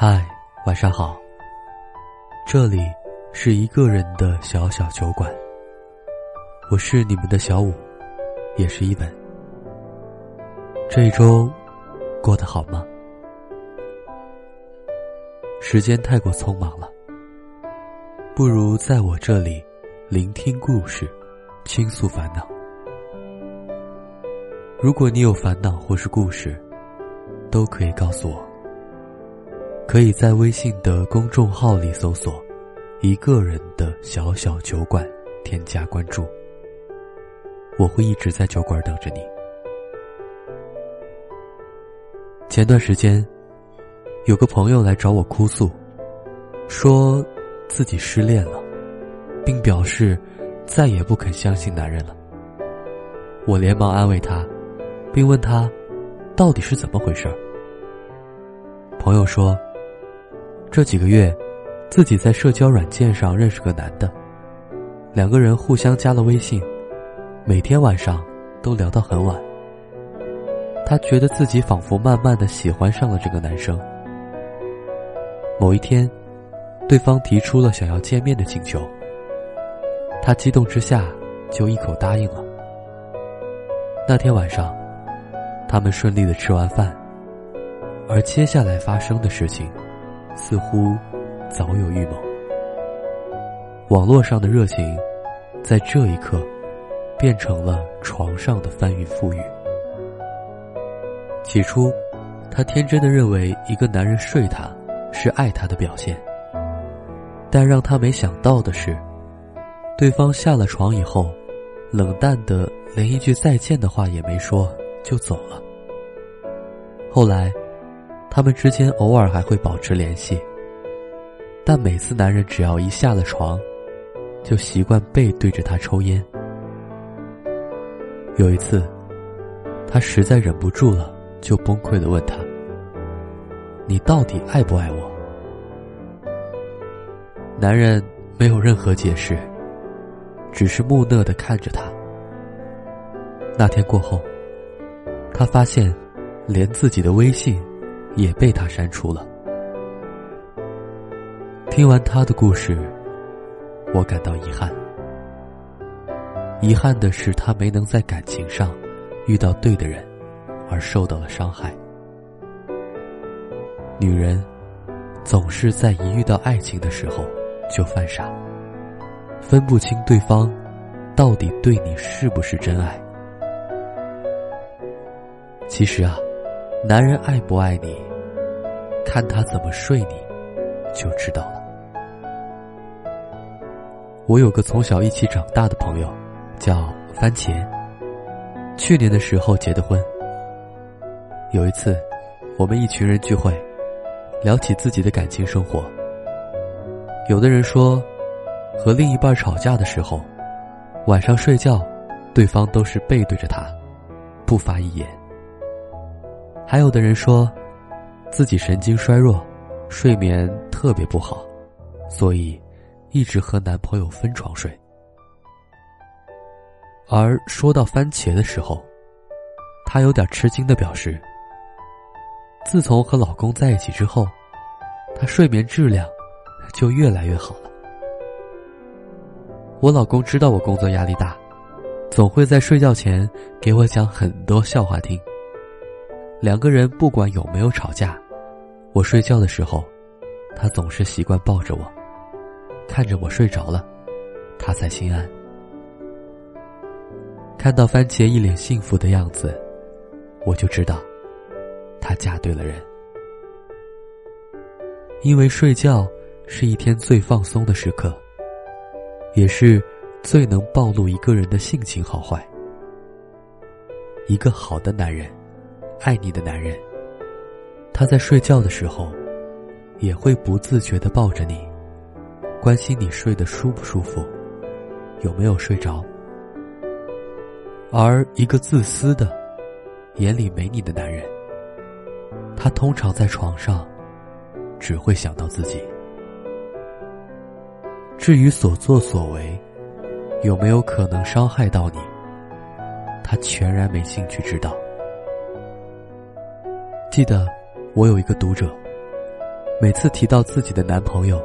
嗨，晚上好。这里是一个人的小小酒馆，我是你们的小五，也是一本。这一周过得好吗？时间太过匆忙了，不如在我这里聆听故事，倾诉烦恼。如果你有烦恼或是故事，都可以告诉我。可以在微信的公众号里搜索“一个人的小小酒馆”，添加关注。我会一直在酒馆等着你。前段时间，有个朋友来找我哭诉，说自己失恋了，并表示再也不肯相信男人了。我连忙安慰他，并问他到底是怎么回事儿朋友说。这几个月，自己在社交软件上认识个男的，两个人互相加了微信，每天晚上都聊到很晚。他觉得自己仿佛慢慢的喜欢上了这个男生。某一天，对方提出了想要见面的请求，他激动之下就一口答应了。那天晚上，他们顺利的吃完饭，而接下来发生的事情。似乎早有预谋。网络上的热情，在这一刻变成了床上的翻云覆雨。起初，他天真的认为一个男人睡她是爱她的表现，但让他没想到的是，对方下了床以后，冷淡的连一句再见的话也没说就走了。后来。他们之间偶尔还会保持联系，但每次男人只要一下了床，就习惯背对着她抽烟。有一次，他实在忍不住了，就崩溃的问他：“你到底爱不爱我？”男人没有任何解释，只是木讷的看着他。那天过后，他发现，连自己的微信。也被他删除了。听完他的故事，我感到遗憾。遗憾的是，他没能在感情上遇到对的人，而受到了伤害。女人总是在一遇到爱情的时候就犯傻，分不清对方到底对你是不是真爱。其实啊。男人爱不爱你，看他怎么睡你，就知道了。我有个从小一起长大的朋友，叫番茄。去年的时候结的婚。有一次，我们一群人聚会，聊起自己的感情生活。有的人说，和另一半吵架的时候，晚上睡觉，对方都是背对着他，不发一言。还有的人说，自己神经衰弱，睡眠特别不好，所以一直和男朋友分床睡。而说到番茄的时候，她有点吃惊的表示，自从和老公在一起之后，她睡眠质量就越来越好了。我老公知道我工作压力大，总会在睡觉前给我讲很多笑话听。两个人不管有没有吵架，我睡觉的时候，他总是习惯抱着我，看着我睡着了，他才心安。看到番茄一脸幸福的样子，我就知道，她嫁对了人。因为睡觉是一天最放松的时刻，也是最能暴露一个人的性情好坏。一个好的男人。爱你的男人，他在睡觉的时候，也会不自觉的抱着你，关心你睡得舒不舒服，有没有睡着。而一个自私的、眼里没你的男人，他通常在床上，只会想到自己。至于所作所为，有没有可能伤害到你，他全然没兴趣知道。记得，我有一个读者，每次提到自己的男朋友，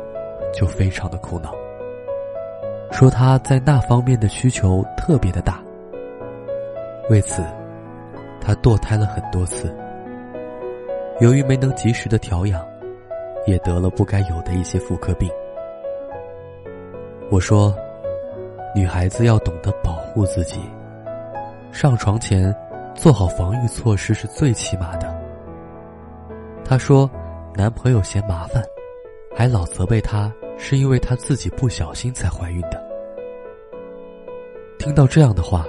就非常的苦恼，说他在那方面的需求特别的大。为此，他堕胎了很多次。由于没能及时的调养，也得了不该有的一些妇科病。我说，女孩子要懂得保护自己，上床前做好防御措施是最起码的。她说，男朋友嫌麻烦，还老责备她是因为她自己不小心才怀孕的。听到这样的话。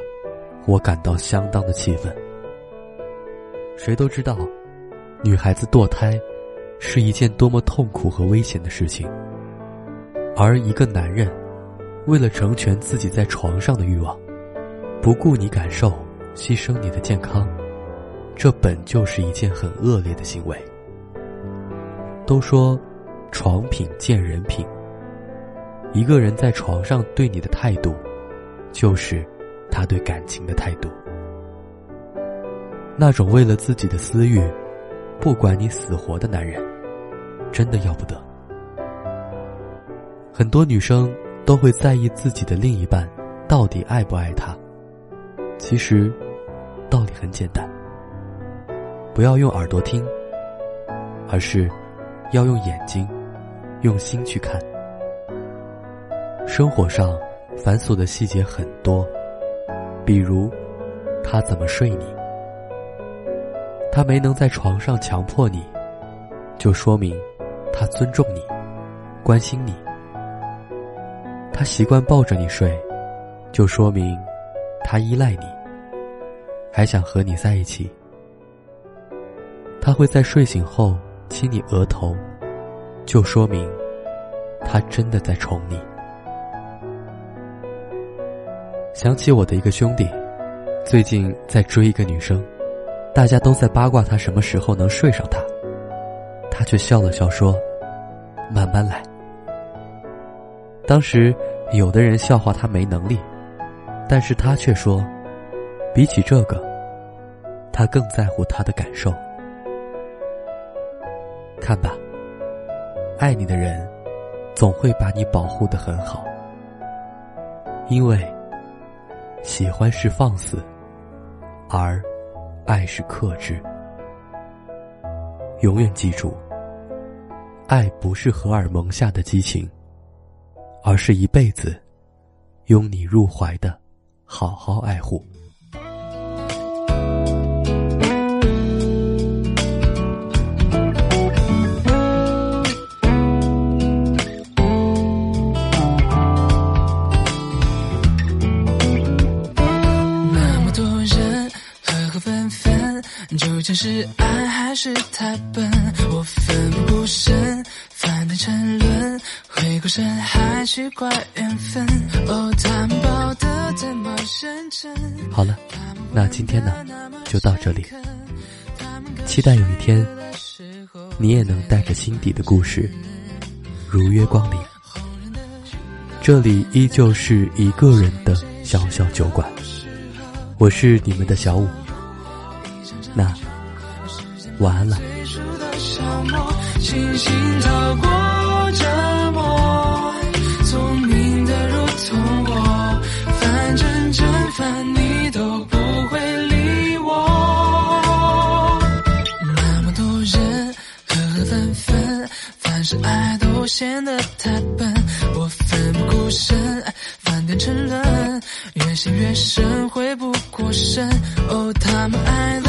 我感到相当的气愤。谁都知道，女孩子堕胎是一件多么痛苦和危险的事情，而一个男人为了成全自己在床上的欲望，不顾你感受，牺牲你的健康，这本就是一件很恶劣的行为。都说床品见人品，一个人在床上对你的态度，就是。他对感情的态度，那种为了自己的私欲，不管你死活的男人，真的要不得。很多女生都会在意自己的另一半到底爱不爱她。其实，道理很简单，不要用耳朵听，而是要用眼睛、用心去看。生活上繁琐的细节很多。比如，他怎么睡你？他没能在床上强迫你，就说明他尊重你、关心你。他习惯抱着你睡，就说明他依赖你，还想和你在一起。他会在睡醒后亲你额头，就说明他真的在宠你。想起我的一个兄弟，最近在追一个女生，大家都在八卦他什么时候能睡上她，他却笑了笑说：“慢慢来。”当时有的人笑话他没能力，但是他却说：“比起这个，他更在乎她的感受。”看吧，爱你的人，总会把你保护的很好，因为。喜欢是放肆，而爱是克制。永远记住，爱不是荷尔蒙下的激情，而是一辈子拥你入怀的好好爱护。是爱还是太笨？我奋不顾身，翻腾沉沦，回过神还去怪缘分。哦，他们抱得这么认真。好了，那今天呢，就到这里。期待有一天，你也能带着心底的故事，如约光临。这里依旧是一个人的小小酒馆，我是你们的小五。那。晚安了。星星逃过折磨，聪明的如同我，反正正反你都不会理我。那么多人合合分分，凡是爱都显得太笨。我奋不顾身，翻点沉沦，越陷越深，回不过神。哦，他们爱